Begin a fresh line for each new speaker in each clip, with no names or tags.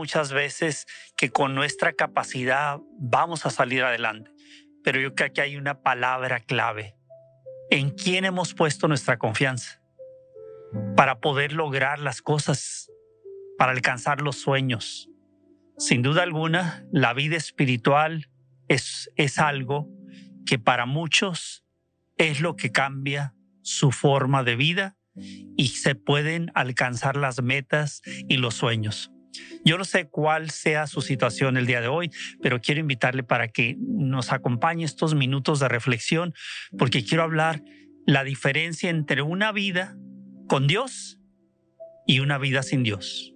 Muchas veces que con nuestra capacidad vamos a salir adelante, pero yo creo que hay una palabra clave. ¿En quién hemos puesto nuestra confianza? Para poder lograr las cosas, para alcanzar los sueños. Sin duda alguna, la vida espiritual es, es algo que para muchos es lo que cambia su forma de vida y se pueden alcanzar las metas y los sueños. Yo no sé cuál sea su situación el día de hoy, pero quiero invitarle para que nos acompañe estos minutos de reflexión, porque quiero hablar la diferencia entre una vida con Dios y una vida sin Dios.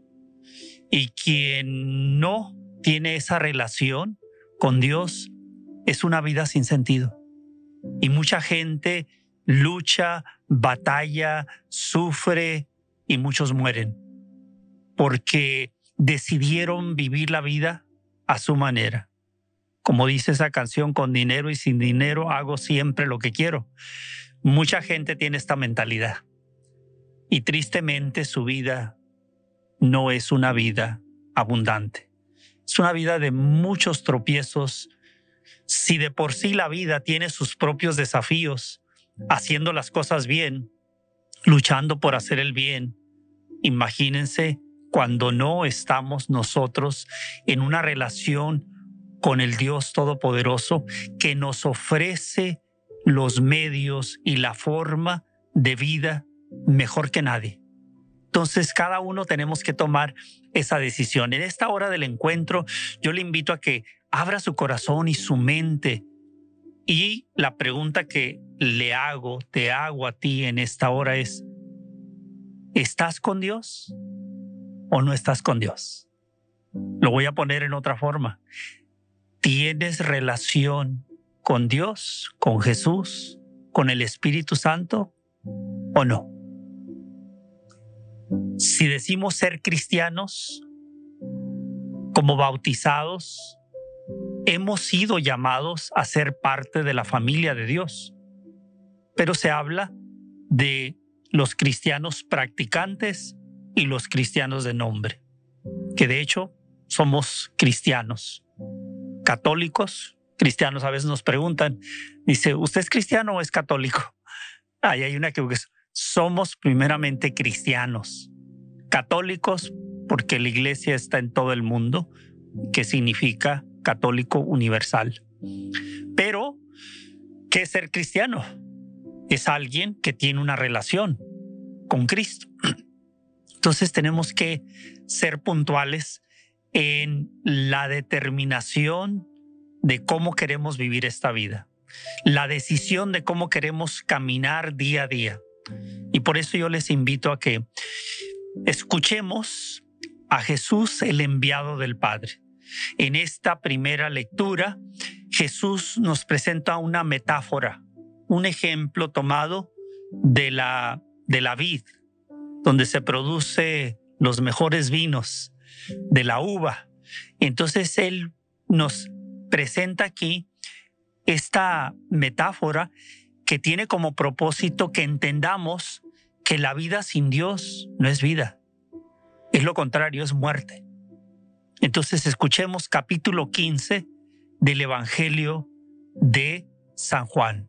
Y quien no tiene esa relación con Dios es una vida sin sentido. Y mucha gente lucha, batalla, sufre y muchos mueren porque decidieron vivir la vida a su manera. Como dice esa canción, con dinero y sin dinero hago siempre lo que quiero. Mucha gente tiene esta mentalidad y tristemente su vida no es una vida abundante. Es una vida de muchos tropiezos. Si de por sí la vida tiene sus propios desafíos, haciendo las cosas bien, luchando por hacer el bien, imagínense cuando no estamos nosotros en una relación con el Dios Todopoderoso que nos ofrece los medios y la forma de vida mejor que nadie. Entonces cada uno tenemos que tomar esa decisión. En esta hora del encuentro yo le invito a que abra su corazón y su mente. Y la pregunta que le hago, te hago a ti en esta hora es, ¿estás con Dios? O no estás con Dios. Lo voy a poner en otra forma. ¿Tienes relación con Dios, con Jesús, con el Espíritu Santo o no? Si decimos ser cristianos, como bautizados, hemos sido llamados a ser parte de la familia de Dios. Pero se habla de los cristianos practicantes y los cristianos de nombre, que de hecho somos cristianos, católicos, cristianos a veces nos preguntan, dice, ¿usted es cristiano o es católico? Ahí hay una que somos primeramente cristianos, católicos porque la iglesia está en todo el mundo, que significa católico universal. Pero, ¿qué es ser cristiano? Es alguien que tiene una relación con Cristo. Entonces tenemos que ser puntuales en la determinación de cómo queremos vivir esta vida, la decisión de cómo queremos caminar día a día. Y por eso yo les invito a que escuchemos a Jesús, el enviado del Padre. En esta primera lectura, Jesús nos presenta una metáfora, un ejemplo tomado de la, de la vid, donde se produce los mejores vinos de la uva. Entonces él nos presenta aquí esta metáfora que tiene como propósito que entendamos que la vida sin Dios no es vida. Es lo contrario, es muerte. Entonces escuchemos capítulo 15 del Evangelio de San Juan.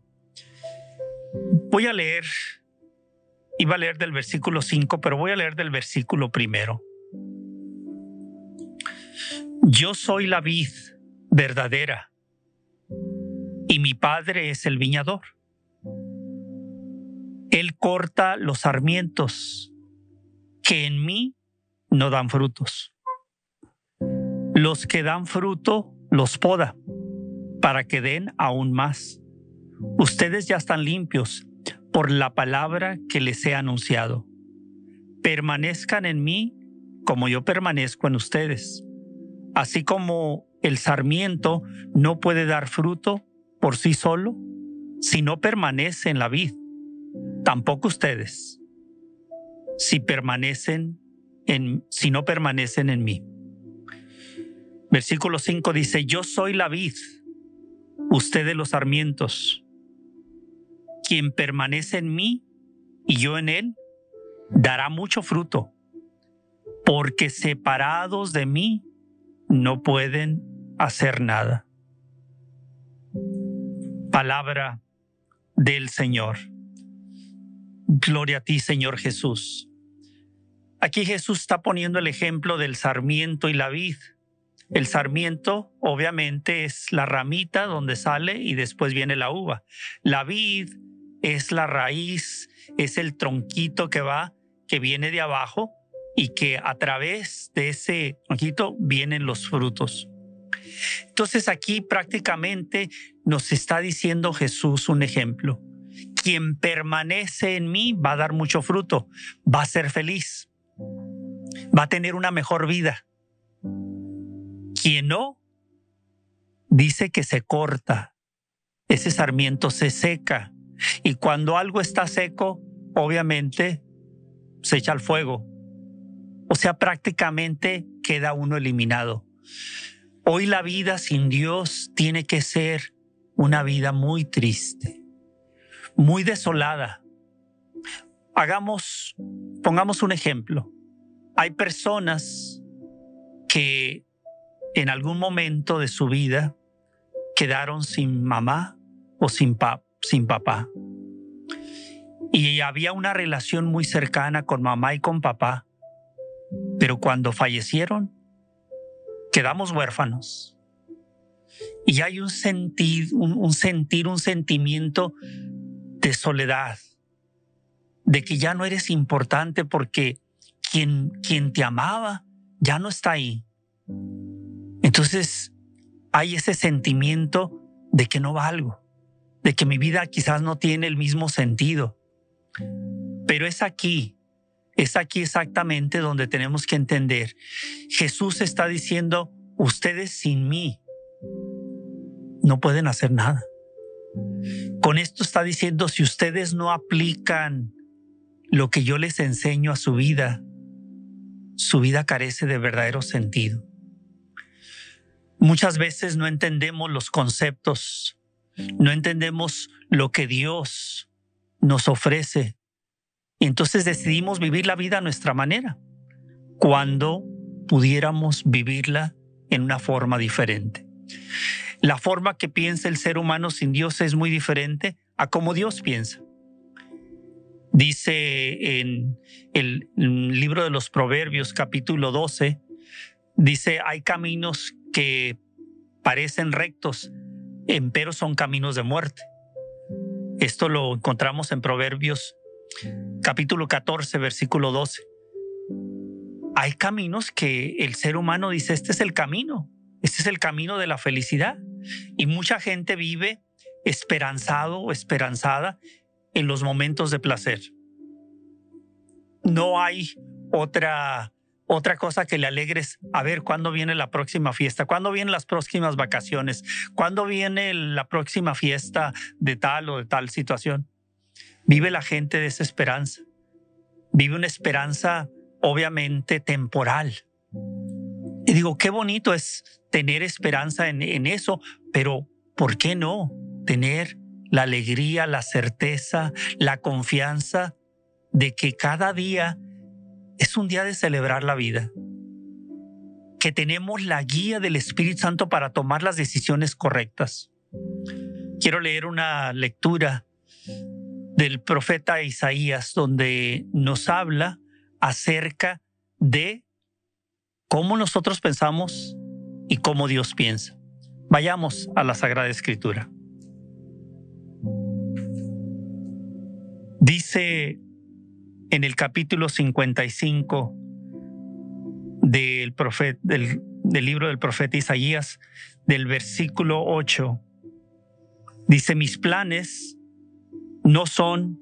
Voy a leer Iba a leer del versículo 5, pero voy a leer del versículo primero. Yo soy la vid verdadera y mi padre es el viñador. Él corta los sarmientos que en mí no dan frutos. Los que dan fruto los poda para que den aún más. Ustedes ya están limpios por la palabra que les he anunciado. Permanezcan en mí como yo permanezco en ustedes. Así como el sarmiento no puede dar fruto por sí solo si no permanece en la vid. Tampoco ustedes si permanecen en si no permanecen en mí. Versículo 5 dice, "Yo soy la vid, ustedes los sarmientos. Quien permanece en mí y yo en él dará mucho fruto, porque separados de mí no pueden hacer nada. Palabra del Señor. Gloria a ti, Señor Jesús. Aquí Jesús está poniendo el ejemplo del sarmiento y la vid. El sarmiento obviamente es la ramita donde sale y después viene la uva. La vid es la raíz, es el tronquito que va, que viene de abajo y que a través de ese tronquito vienen los frutos. Entonces aquí prácticamente nos está diciendo Jesús un ejemplo. Quien permanece en mí va a dar mucho fruto, va a ser feliz, va a tener una mejor vida. Quien no, dice que se corta, ese sarmiento se seca y cuando algo está seco, obviamente se echa al fuego. O sea, prácticamente queda uno eliminado. Hoy la vida sin Dios tiene que ser una vida muy triste, muy desolada. Hagamos, pongamos un ejemplo. Hay personas que en algún momento de su vida quedaron sin mamá o sin, sin papá. Y había una relación muy cercana con mamá y con papá. Pero cuando fallecieron, quedamos huérfanos. Y hay un sentir, un, sentir, un sentimiento de soledad, de que ya no eres importante porque quien, quien te amaba ya no está ahí. Entonces hay ese sentimiento de que no valgo de que mi vida quizás no tiene el mismo sentido. Pero es aquí, es aquí exactamente donde tenemos que entender. Jesús está diciendo, ustedes sin mí no pueden hacer nada. Con esto está diciendo, si ustedes no aplican lo que yo les enseño a su vida, su vida carece de verdadero sentido. Muchas veces no entendemos los conceptos no entendemos lo que Dios nos ofrece. Y entonces decidimos vivir la vida a nuestra manera, cuando pudiéramos vivirla en una forma diferente. La forma que piensa el ser humano sin Dios es muy diferente a como Dios piensa. Dice en el libro de los Proverbios capítulo 12, dice, hay caminos que parecen rectos, empero son caminos de muerte. Esto lo encontramos en Proverbios capítulo 14, versículo 12. Hay caminos que el ser humano dice, este es el camino, este es el camino de la felicidad. Y mucha gente vive esperanzado o esperanzada en los momentos de placer. No hay otra otra cosa que le alegres, a ver cuándo viene la próxima fiesta, cuándo vienen las próximas vacaciones, cuándo viene la próxima fiesta de tal o de tal situación. Vive la gente de esa esperanza. Vive una esperanza obviamente temporal. Y digo, qué bonito es tener esperanza en, en eso, pero ¿por qué no tener la alegría, la certeza, la confianza de que cada día es un día de celebrar la vida, que tenemos la guía del Espíritu Santo para tomar las decisiones correctas. Quiero leer una lectura del profeta Isaías donde nos habla acerca de cómo nosotros pensamos y cómo Dios piensa. Vayamos a la Sagrada Escritura. Dice en el capítulo 55 del, del libro del profeta Isaías, del versículo 8, dice, mis planes no son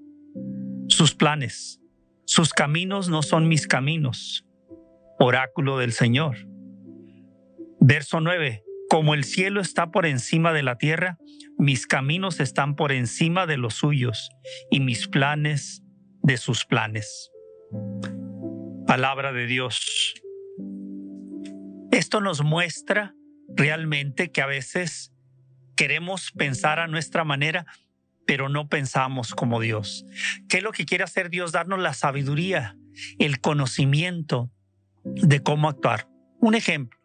sus planes, sus caminos no son mis caminos, oráculo del Señor. Verso 9, Como el cielo está por encima de la tierra, mis caminos están por encima de los suyos y mis planes de sus planes. Palabra de Dios. Esto nos muestra realmente que a veces queremos pensar a nuestra manera, pero no pensamos como Dios. ¿Qué es lo que quiere hacer Dios? Darnos la sabiduría, el conocimiento de cómo actuar. Un ejemplo,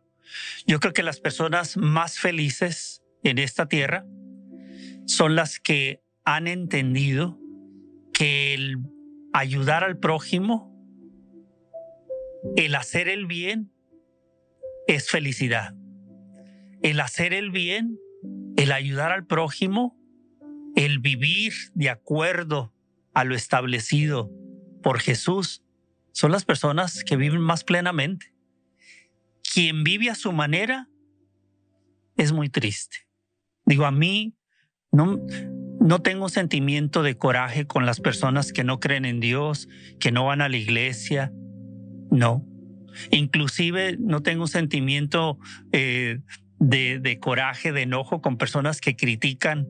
yo creo que las personas más felices en esta tierra son las que han entendido que el ayudar al prójimo, el hacer el bien, es felicidad. El hacer el bien, el ayudar al prójimo, el vivir de acuerdo a lo establecido por Jesús, son las personas que viven más plenamente. Quien vive a su manera es muy triste. Digo, a mí no, no tengo sentimiento de coraje con las personas que no creen en Dios, que no van a la iglesia. No. Inclusive no tengo un sentimiento eh, de, de coraje, de enojo con personas que critican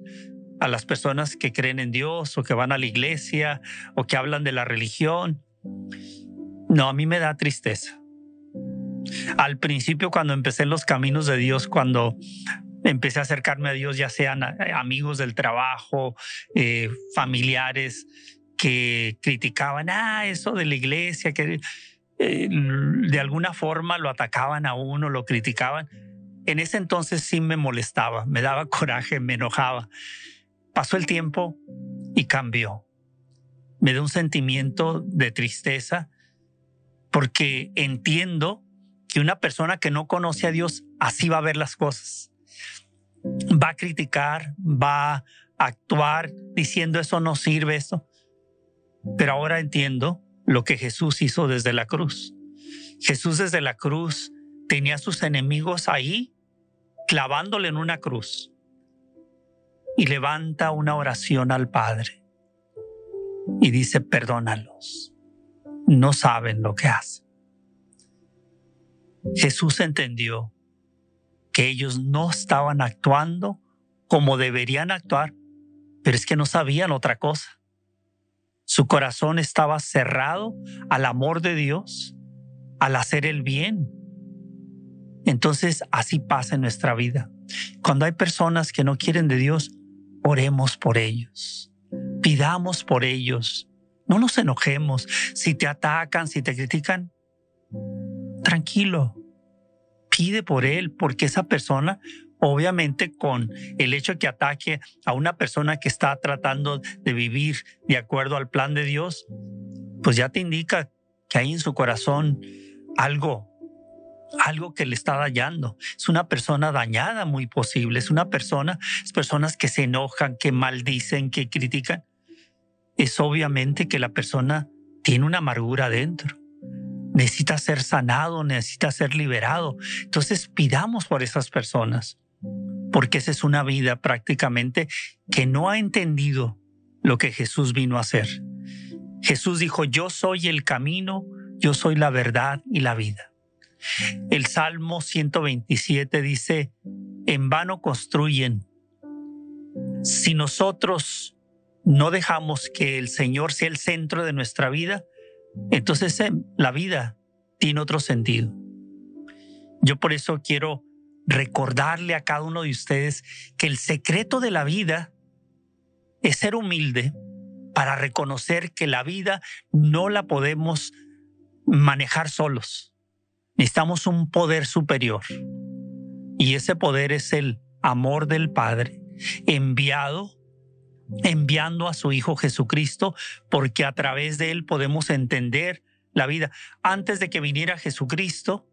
a las personas que creen en Dios o que van a la iglesia o que hablan de la religión. No, a mí me da tristeza. Al principio, cuando empecé en los caminos de Dios, cuando empecé a acercarme a Dios, ya sean amigos del trabajo, eh, familiares que criticaban, ah, eso de la iglesia, que eh, de alguna forma lo atacaban a uno, lo criticaban. En ese entonces sí me molestaba, me daba coraje, me enojaba. Pasó el tiempo y cambió. Me da un sentimiento de tristeza porque entiendo que una persona que no conoce a Dios así va a ver las cosas. Va a criticar, va a actuar diciendo eso no sirve, eso. Pero ahora entiendo lo que Jesús hizo desde la cruz. Jesús desde la cruz tenía a sus enemigos ahí clavándole en una cruz y levanta una oración al Padre y dice, perdónalos, no saben lo que hacen. Jesús entendió que ellos no estaban actuando como deberían actuar, pero es que no sabían otra cosa. Su corazón estaba cerrado al amor de Dios, al hacer el bien. Entonces así pasa en nuestra vida. Cuando hay personas que no quieren de Dios, oremos por ellos, pidamos por ellos, no nos enojemos. Si te atacan, si te critican, tranquilo, por él, porque esa persona, obviamente con el hecho que ataque a una persona que está tratando de vivir de acuerdo al plan de Dios, pues ya te indica que hay en su corazón algo algo que le está dañando. Es una persona dañada, muy posible. Es una persona, es personas que se enojan, que maldicen, que critican. Es obviamente que la persona tiene una amargura dentro. Necesita ser sanado, necesita ser liberado. Entonces pidamos por esas personas, porque esa es una vida prácticamente que no ha entendido lo que Jesús vino a hacer. Jesús dijo, yo soy el camino, yo soy la verdad y la vida. El Salmo 127 dice, en vano construyen. Si nosotros no dejamos que el Señor sea el centro de nuestra vida, entonces eh, la vida tiene otro sentido. Yo por eso quiero recordarle a cada uno de ustedes que el secreto de la vida es ser humilde para reconocer que la vida no la podemos manejar solos. Necesitamos un poder superior. Y ese poder es el amor del Padre enviado, enviando a su Hijo Jesucristo, porque a través de él podemos entender la vida. Antes de que viniera Jesucristo,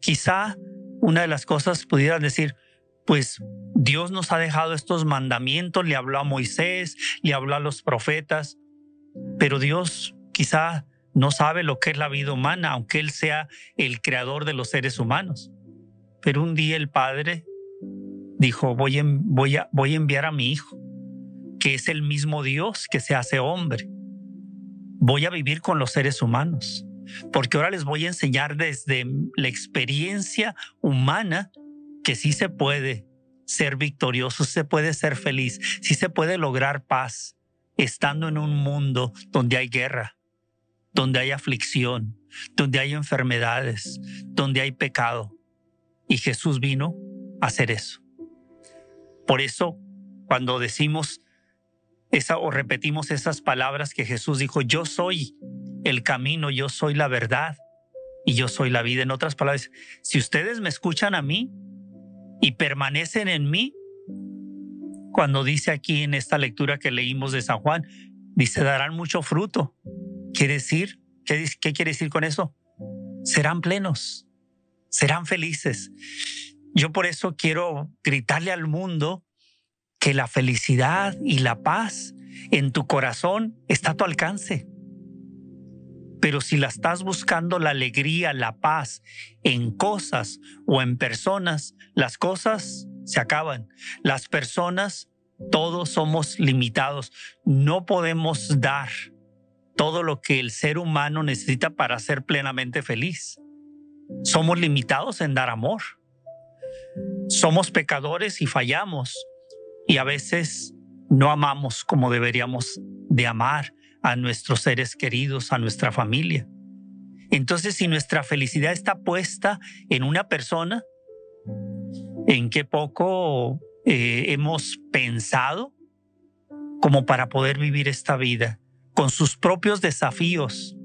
quizá una de las cosas pudieran decir, pues Dios nos ha dejado estos mandamientos, le habló a Moisés, le habló a los profetas, pero Dios quizá no sabe lo que es la vida humana, aunque Él sea el creador de los seres humanos. Pero un día el Padre dijo, voy, voy, a, voy a enviar a mi Hijo, que es el mismo Dios que se hace hombre. Voy a vivir con los seres humanos, porque ahora les voy a enseñar desde la experiencia humana que sí se puede ser victorioso, se puede ser feliz, sí se puede lograr paz estando en un mundo donde hay guerra, donde hay aflicción, donde hay enfermedades, donde hay pecado. Y Jesús vino a hacer eso. Por eso, cuando decimos esa o repetimos esas palabras que Jesús dijo, yo soy el camino, yo soy la verdad y yo soy la vida. En otras palabras, si ustedes me escuchan a mí y permanecen en mí, cuando dice aquí en esta lectura que leímos de San Juan, dice, darán mucho fruto. Quiere decir, ¿qué, qué quiere decir con eso? Serán plenos, serán felices. Yo por eso quiero gritarle al mundo que la felicidad y la paz en tu corazón está a tu alcance. Pero si la estás buscando la alegría, la paz en cosas o en personas, las cosas se acaban. Las personas, todos somos limitados. No podemos dar todo lo que el ser humano necesita para ser plenamente feliz. Somos limitados en dar amor. Somos pecadores y fallamos. Y a veces no amamos como deberíamos de amar a nuestros seres queridos, a nuestra familia. Entonces, si nuestra felicidad está puesta en una persona, en qué poco eh, hemos pensado como para poder vivir esta vida con sus propios desafíos,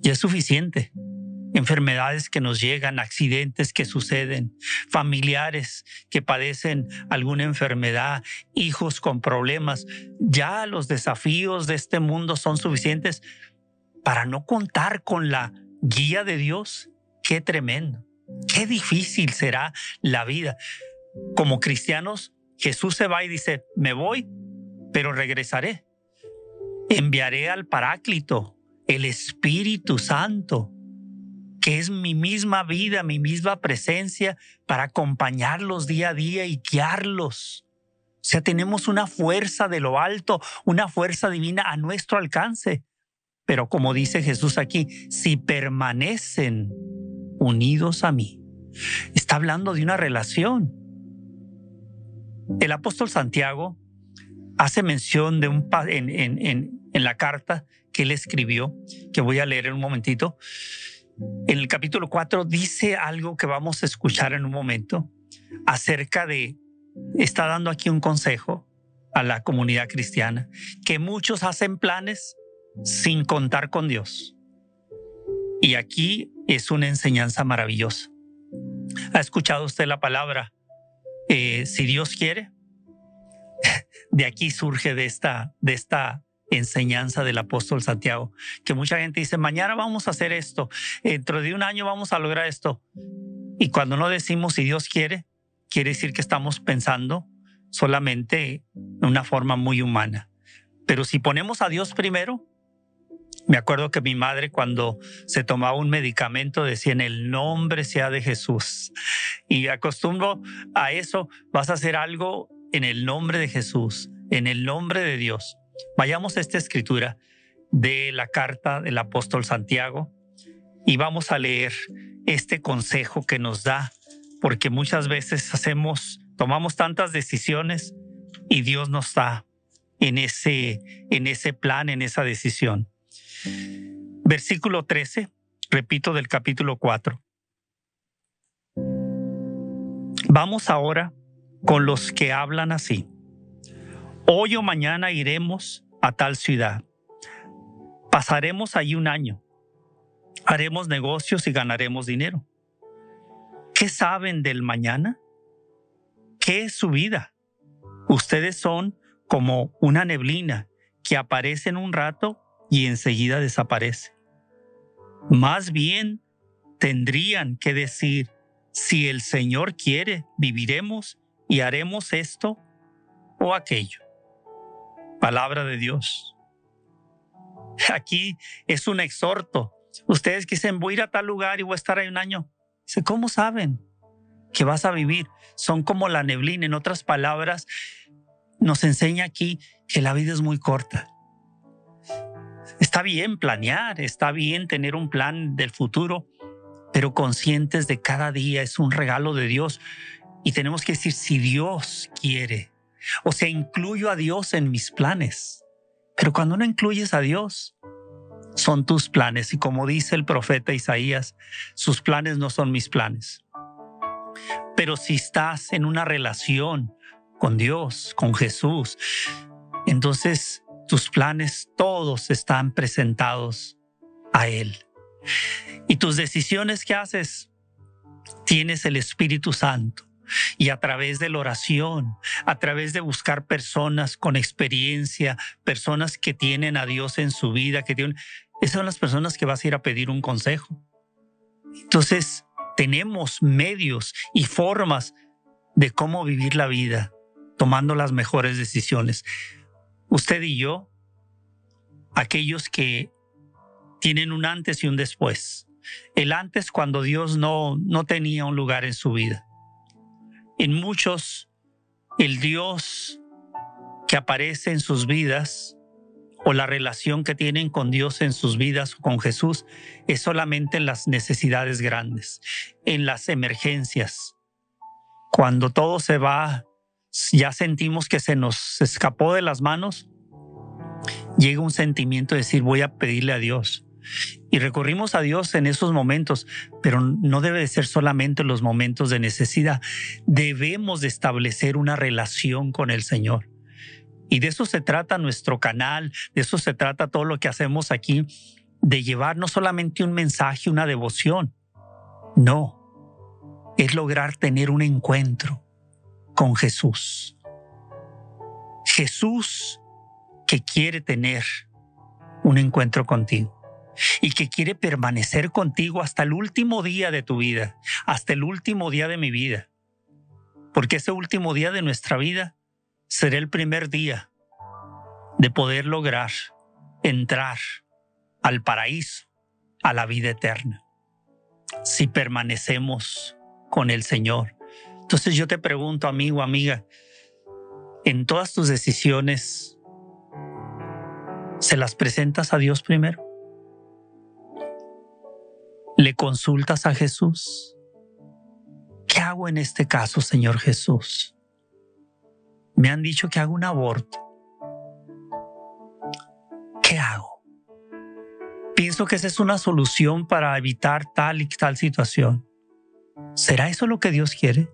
ya es suficiente enfermedades que nos llegan, accidentes que suceden, familiares que padecen alguna enfermedad, hijos con problemas. Ya los desafíos de este mundo son suficientes para no contar con la guía de Dios. Qué tremendo, qué difícil será la vida. Como cristianos, Jesús se va y dice, me voy, pero regresaré. Enviaré al Paráclito, el Espíritu Santo que es mi misma vida, mi misma presencia para acompañarlos día a día y guiarlos. O sea, tenemos una fuerza de lo alto, una fuerza divina a nuestro alcance. Pero como dice Jesús aquí, si permanecen unidos a mí, está hablando de una relación. El apóstol Santiago hace mención de un en, en, en la carta que él escribió, que voy a leer en un momentito, en el capítulo 4 dice algo que vamos a escuchar en un momento acerca de, está dando aquí un consejo a la comunidad cristiana, que muchos hacen planes sin contar con Dios. Y aquí es una enseñanza maravillosa. ¿Ha escuchado usted la palabra? Eh, si Dios quiere, de aquí surge de esta, de esta enseñanza del apóstol Santiago, que mucha gente dice, mañana vamos a hacer esto, dentro de un año vamos a lograr esto. Y cuando no decimos si Dios quiere, quiere decir que estamos pensando solamente de una forma muy humana. Pero si ponemos a Dios primero, me acuerdo que mi madre cuando se tomaba un medicamento decía en el nombre sea de Jesús. Y acostumbro a eso, vas a hacer algo en el nombre de Jesús, en el nombre de Dios. Vayamos a esta escritura de la carta del apóstol Santiago y vamos a leer este consejo que nos da, porque muchas veces hacemos, tomamos tantas decisiones y Dios nos está en ese, en ese plan, en esa decisión. Versículo 13, repito del capítulo 4. Vamos ahora con los que hablan así. Hoy o mañana iremos a tal ciudad. Pasaremos allí un año. Haremos negocios y ganaremos dinero. ¿Qué saben del mañana? ¿Qué es su vida? Ustedes son como una neblina que aparece en un rato y enseguida desaparece. Más bien tendrían que decir, si el Señor quiere, viviremos y haremos esto o aquello palabra de Dios. Aquí es un exhorto. Ustedes que dicen, voy a ir a tal lugar y voy a estar ahí un año. ¿cómo saben que vas a vivir? Son como la neblina. En otras palabras, nos enseña aquí que la vida es muy corta. Está bien planear, está bien tener un plan del futuro, pero conscientes de cada día es un regalo de Dios. Y tenemos que decir, si Dios quiere, o sea, incluyo a Dios en mis planes. Pero cuando no incluyes a Dios, son tus planes. Y como dice el profeta Isaías, sus planes no son mis planes. Pero si estás en una relación con Dios, con Jesús, entonces tus planes todos están presentados a Él. Y tus decisiones que haces, tienes el Espíritu Santo. Y a través de la oración, a través de buscar personas con experiencia, personas que tienen a Dios en su vida, que tienen, esas son las personas que vas a ir a pedir un consejo. Entonces, tenemos medios y formas de cómo vivir la vida, tomando las mejores decisiones. Usted y yo, aquellos que tienen un antes y un después. El antes cuando Dios no, no tenía un lugar en su vida. En muchos, el Dios que aparece en sus vidas o la relación que tienen con Dios en sus vidas o con Jesús es solamente en las necesidades grandes, en las emergencias. Cuando todo se va, ya sentimos que se nos escapó de las manos, llega un sentimiento de decir voy a pedirle a Dios y recurrimos a Dios en esos momentos, pero no debe de ser solamente los momentos de necesidad. Debemos de establecer una relación con el Señor. Y de eso se trata nuestro canal, de eso se trata todo lo que hacemos aquí, de llevar no solamente un mensaje, una devoción, no, es lograr tener un encuentro con Jesús. Jesús que quiere tener un encuentro contigo y que quiere permanecer contigo hasta el último día de tu vida, hasta el último día de mi vida. Porque ese último día de nuestra vida será el primer día de poder lograr entrar al paraíso, a la vida eterna, si permanecemos con el Señor. Entonces yo te pregunto, amigo, amiga, en todas tus decisiones, ¿se las presentas a Dios primero? ¿Le consultas a Jesús? ¿Qué hago en este caso, Señor Jesús? Me han dicho que hago un aborto. ¿Qué hago? Pienso que esa es una solución para evitar tal y tal situación. ¿Será eso lo que Dios quiere?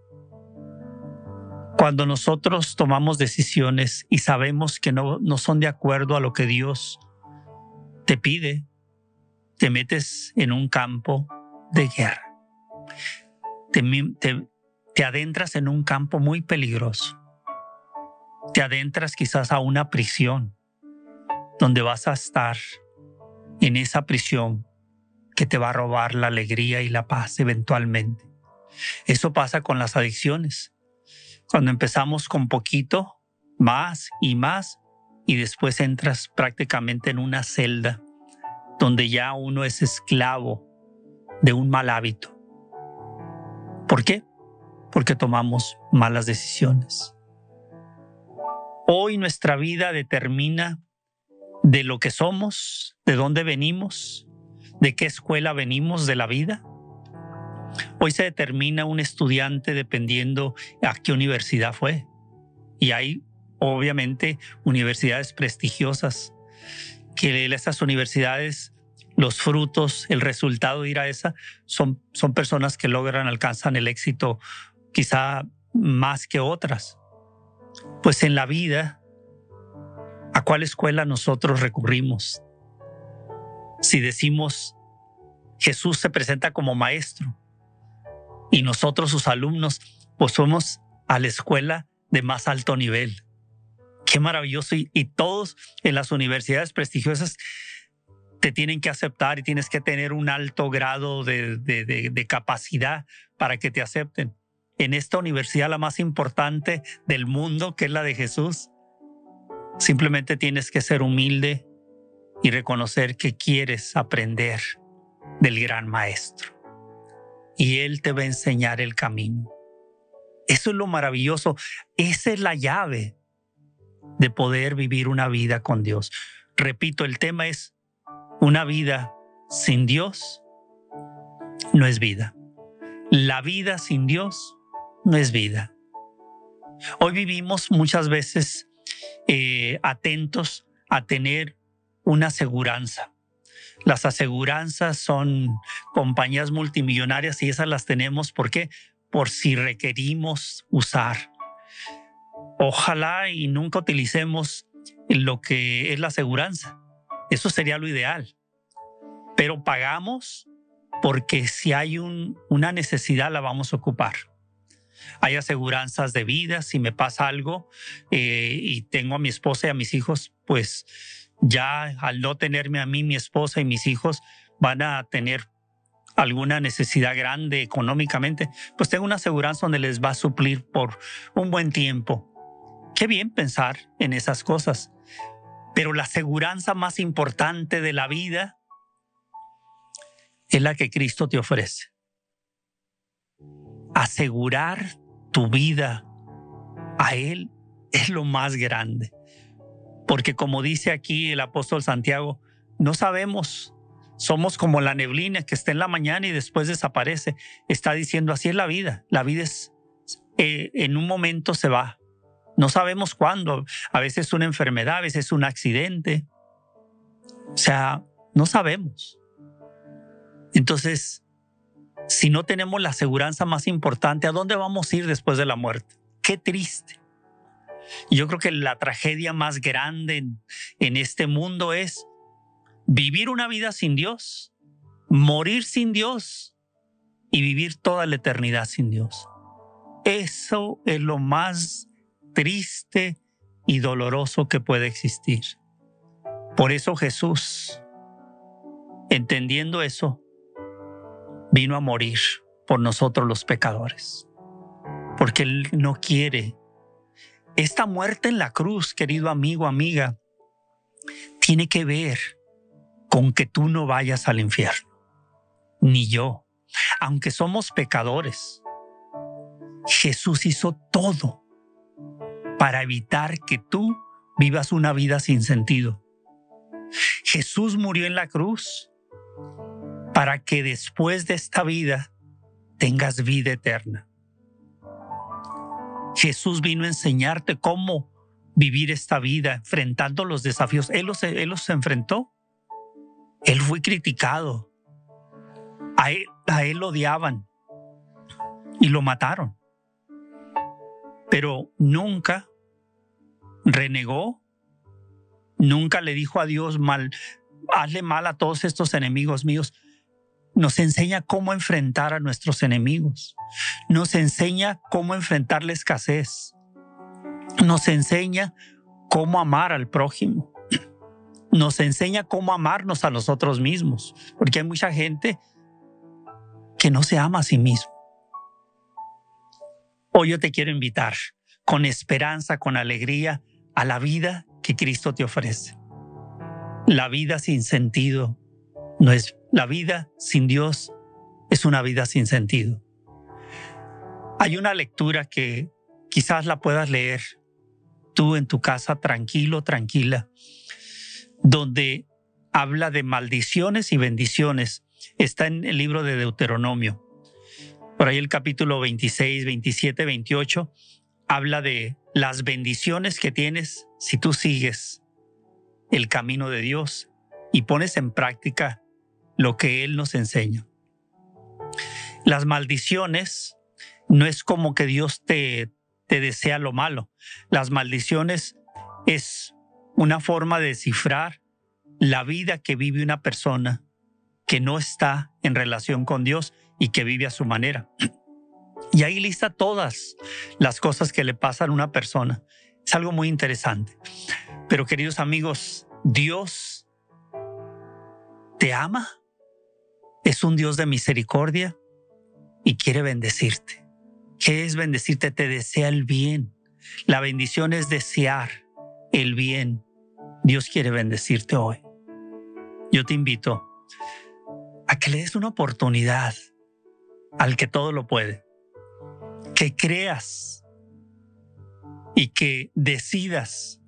Cuando nosotros tomamos decisiones y sabemos que no, no son de acuerdo a lo que Dios te pide, te metes en un campo de guerra. Te, adentras en un campo muy peligroso. Te adentras quizás a una prisión donde vas a estar en esa prisión que te va a robar la alegría y la paz eventualmente. Eso pasa con las adicciones. Cuando empezamos con poquito, más y más, y después entras prácticamente en una celda donde ya uno es esclavo de un mal hábito. ¿Por qué? Porque tomamos malas decisiones. Hoy nuestra vida determina de lo que somos, de dónde venimos, de qué escuela venimos de la vida. Hoy se determina un estudiante dependiendo a qué universidad fue. Y hay obviamente universidades prestigiosas que esas universidades, los frutos, el resultado de ir a esa, son, son personas que logran, alcanzan el éxito quizá más que otras. Pues en la vida, ¿a cuál escuela nosotros recurrimos? Si decimos, Jesús se presenta como maestro y nosotros sus alumnos, pues somos a la escuela de más alto nivel. Qué maravilloso. Y, todos en las universidades prestigiosas te tienen que aceptar y tienes que tener un alto grado de, de, capacidad para que te acepten. En esta universidad, la más importante del mundo, que es la de Jesús, simplemente tienes que ser humilde y reconocer que quieres aprender del gran maestro. Y Él te va a enseñar el camino. Eso es lo maravilloso. Esa es la llave de poder vivir una vida con Dios. Repito, el tema es una vida sin Dios no es vida. La vida sin Dios no es vida. Hoy vivimos muchas veces eh, atentos a tener una aseguranza. Las aseguranzas son compañías multimillonarias y esas las tenemos ¿por qué? Por si requerimos usar. Ojalá y nunca utilicemos lo que es la aseguranza. Eso sería lo ideal. Pero pagamos porque si hay una necesidad la vamos a ocupar. Hay aseguranzas de vida, si me pasa algo eh, y tengo a mi esposa y a mis hijos, pues ya al no tenerme a mí, mi esposa y mis hijos van a tener alguna necesidad grande económicamente, pues tengo una aseguranza donde les va a suplir por un buen tiempo. Qué bien pensar en esas cosas. Pero la aseguranza más importante de la vida es la que Cristo te ofrece. Asegurar tu vida a Él es lo más grande. Porque como dice aquí el apóstol Santiago, no sabemos, somos como la neblina que está en la mañana y después desaparece. Está diciendo, así es la vida. La vida es, eh, en un momento se va. No sabemos cuándo. A veces una enfermedad, a veces un accidente. O sea, no sabemos. Entonces, si no tenemos la aseguranza más importante, ¿a dónde vamos a ir después de la muerte? Qué triste. Yo creo que la tragedia más grande en, en este mundo es vivir una vida sin Dios, morir sin Dios y vivir toda la eternidad sin Dios. Eso es lo más triste y doloroso que puede existir. Por eso Jesús, entendiendo eso, vino a morir por nosotros los pecadores, porque Él no quiere. Esta muerte en la cruz, querido amigo, amiga, tiene que ver con que tú no vayas al infierno, ni yo, aunque somos pecadores. Jesús hizo todo para evitar que tú vivas una vida sin sentido. Jesús murió en la cruz para que después de esta vida tengas vida eterna. Jesús vino a enseñarte cómo vivir esta vida, enfrentando los desafíos. Él los, él los enfrentó. Él fue criticado. A él, a él lo odiaban y lo mataron. Pero nunca renegó, nunca le dijo a Dios mal, hazle mal a todos estos enemigos míos nos enseña cómo enfrentar a nuestros enemigos, nos enseña cómo enfrentar la escasez, nos enseña cómo amar al prójimo, nos enseña cómo amarnos a nosotros mismos, porque hay mucha gente que no se ama a sí mismo. Hoy yo te quiero invitar con esperanza, con alegría, a la vida que Cristo te ofrece. La vida sin sentido no es la vida sin Dios es una vida sin sentido. Hay una lectura que quizás la puedas leer tú en tu casa tranquilo, tranquila, donde habla de maldiciones y bendiciones. Está en el libro de Deuteronomio. Por ahí el capítulo 26, 27, 28 habla de las bendiciones que tienes si tú sigues el camino de Dios y pones en práctica lo que Él nos enseña. Las maldiciones no es como que Dios te, te desea lo malo. Las maldiciones es una forma de descifrar la vida que vive una persona que no está en relación con Dios y que vive a su manera. Y ahí lista todas las cosas que le pasan a una persona. Es algo muy interesante. Pero queridos amigos, Dios te ama es un Dios de misericordia y quiere bendecirte. ¿Qué es bendecirte? Te desea el bien. La bendición es desear el bien. Dios quiere bendecirte hoy. Yo te invito a que le des una oportunidad al que todo lo puede. Que creas y que decidas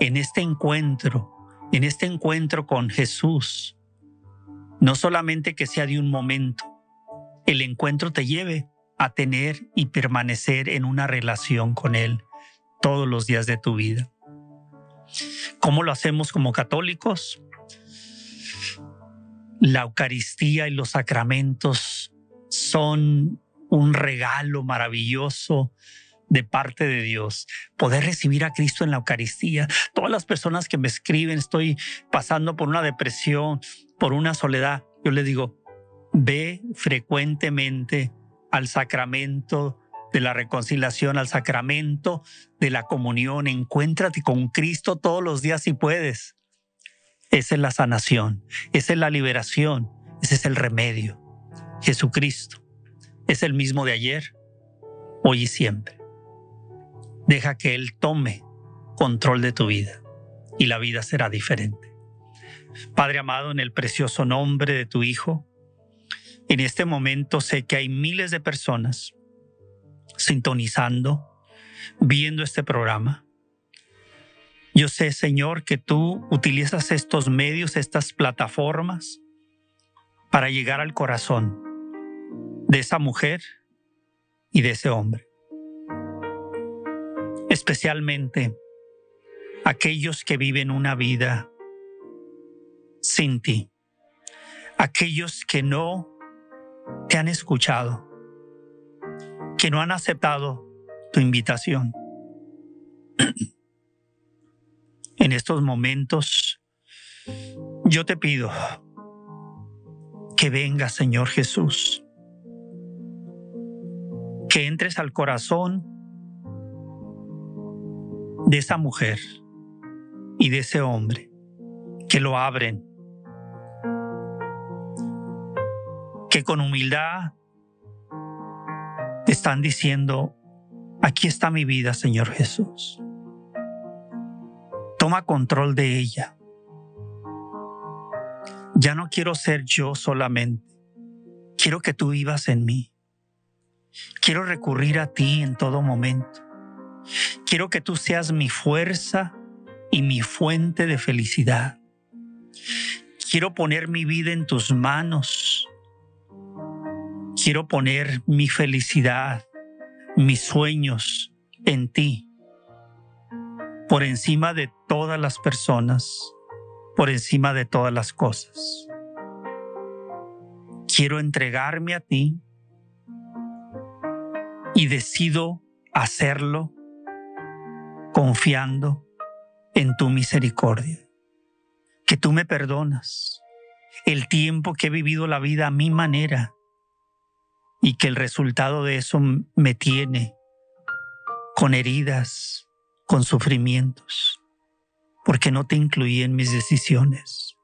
en este encuentro, en este encuentro con Jesús, no solamente que sea de un momento, el encuentro te lleve a tener y permanecer en una relación con Él todos los días de tu vida. ¿Cómo lo hacemos como católicos? La Eucaristía y los sacramentos son un regalo maravilloso de parte de Dios, poder recibir a Cristo en la Eucaristía. Todas las personas que me escriben, estoy pasando por una depresión, por una soledad, yo les digo, ve frecuentemente al sacramento de la reconciliación, al sacramento de la comunión, encuéntrate con Cristo todos los días si puedes. Esa es la sanación, esa es la liberación, ese es el remedio. Jesucristo es el mismo de ayer, hoy y siempre. Deja que Él tome control de tu vida y la vida será diferente. Padre amado, en el precioso nombre de tu Hijo, en este momento sé que hay miles de personas sintonizando, viendo este programa. Yo sé, Señor, que tú utilizas estos medios, estas plataformas, para llegar al corazón de esa mujer y de ese hombre. Especialmente aquellos que viven una vida sin ti. Aquellos que no te han escuchado, que no han aceptado tu invitación. en estos momentos, yo te pido que venga, Señor Jesús, que entres al corazón de esa mujer y de ese hombre, que lo abren, que con humildad te están diciendo, aquí está mi vida, Señor Jesús. Toma control de ella. Ya no quiero ser yo solamente. Quiero que tú vivas en mí. Quiero recurrir a ti en todo momento. Quiero que tú seas mi fuerza y mi fuente de felicidad. Quiero poner mi vida en tus manos Quiero poner mi felicidad, mis sueños en ti, por encima de todas las personas, por encima de todas las cosas. Quiero entregarme a ti y decido hacerlo confiando en tu misericordia, que tú me perdonas el tiempo que he vivido la vida a mi manera y que el resultado de eso me tiene con heridas, con sufrimientos, porque no te incluí en mis decisiones,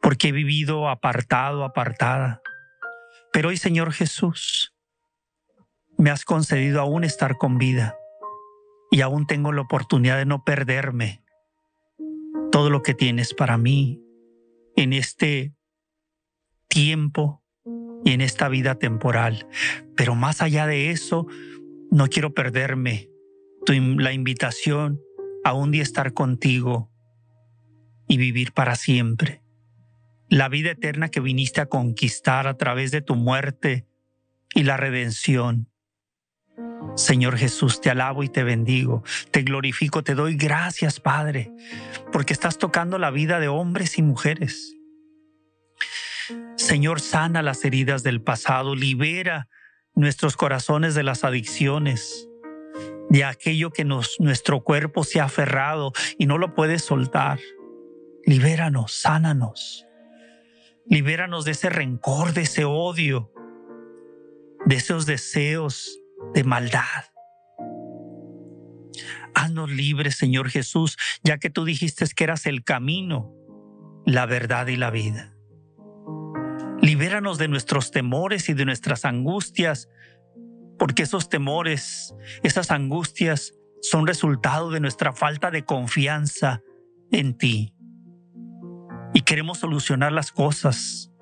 porque he vivido apartado, apartada. Pero hoy, Señor Jesús, me has concedido aún estar con vida y aún tengo la oportunidad de no perderme todo lo que tienes para mí en este tiempo y en esta vida temporal. Pero más allá de eso, no quiero perderme la invitación a un día estar contigo y vivir para siempre. La vida eterna que viniste a conquistar a través de tu muerte y la redención. Señor Jesús, te alabo y te bendigo, te glorifico, te doy gracias, Padre, porque estás tocando la vida de hombres y mujeres Señor, sana las heridas del pasado, libera nuestros corazones de las adicciones, de aquello que nuestro cuerpo se ha aferrado y no lo puede soltar. Libéranos, sánanos. Libéranos de ese rencor, de ese odio, de esos deseos de maldad. Haznos libres, Señor Jesús, ya que tú dijiste que eras el camino, la verdad y la vida. Libéranos de nuestros temores y de nuestras angustias, porque esos temores, esas angustias son resultado de nuestra falta de confianza en ti. Y queremos solucionar las cosas,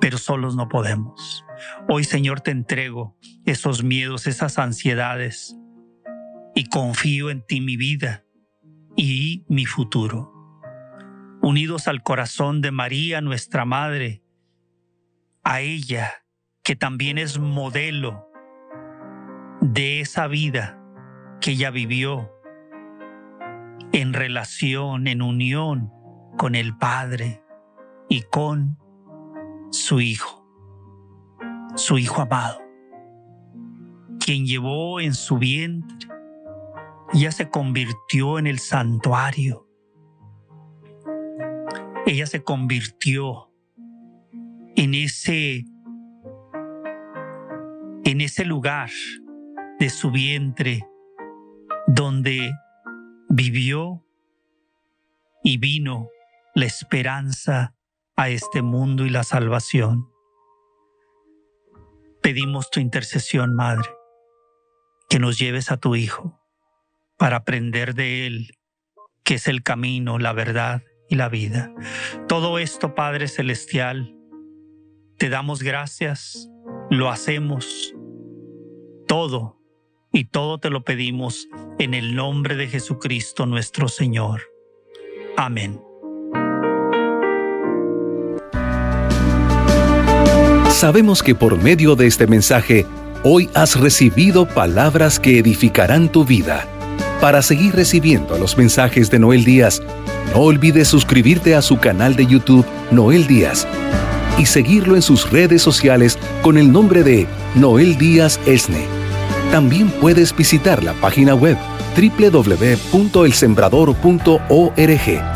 pero solos no podemos. Hoy, Señor, te entrego esos miedos, esas ansiedades, y confío en ti mi vida y mi futuro. Unidos al corazón de María, nuestra Madre, a ella, que también es modelo de esa vida que ella vivió en relación, en unión con el Padre y con su Hijo, su Hijo amado, quien llevó en su vientre, ella se convirtió en el santuario, ella se convirtió en ese en ese lugar de su vientre donde vivió y vino la esperanza a este mundo y la salvación. Pedimos tu intercesión, Madre, que nos lleves a tu Hijo para aprender de Él, que es el camino, la verdad y la vida. Todo esto, Padre Celestial, te damos gracias, lo hacemos, todo, y todo te lo pedimos en el nombre de Jesucristo nuestro Señor. Amén.
Sabemos que por medio de este mensaje, hoy has recibido palabras que edificarán tu vida. Para seguir recibiendo los mensajes de Noel Díaz, no olvides suscribirte a su canal de YouTube Noel Díaz y seguirlo en sus redes sociales con el nombre de Noel Díaz Esne. También puedes visitar la página web www.elsembrador.org